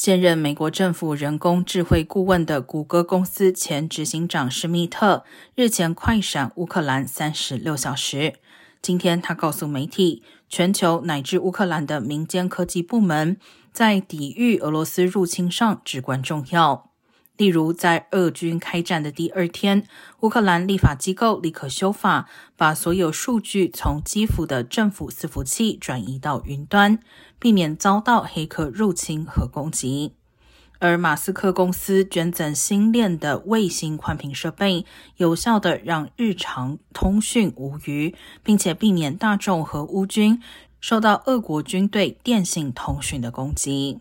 现任美国政府人工智慧顾问的谷歌公司前执行长施密特日前快闪乌克兰三十六小时。今天，他告诉媒体，全球乃至乌克兰的民间科技部门在抵御俄罗斯入侵上至关重要。例如，在俄军开战的第二天，乌克兰立法机构立刻修法，把所有数据从基辅的政府伺服器转移到云端。避免遭到黑客入侵和攻击，而马斯克公司捐赠新链的卫星宽频设备，有效的让日常通讯无虞，并且避免大众和乌军受到俄国军队电信通讯的攻击。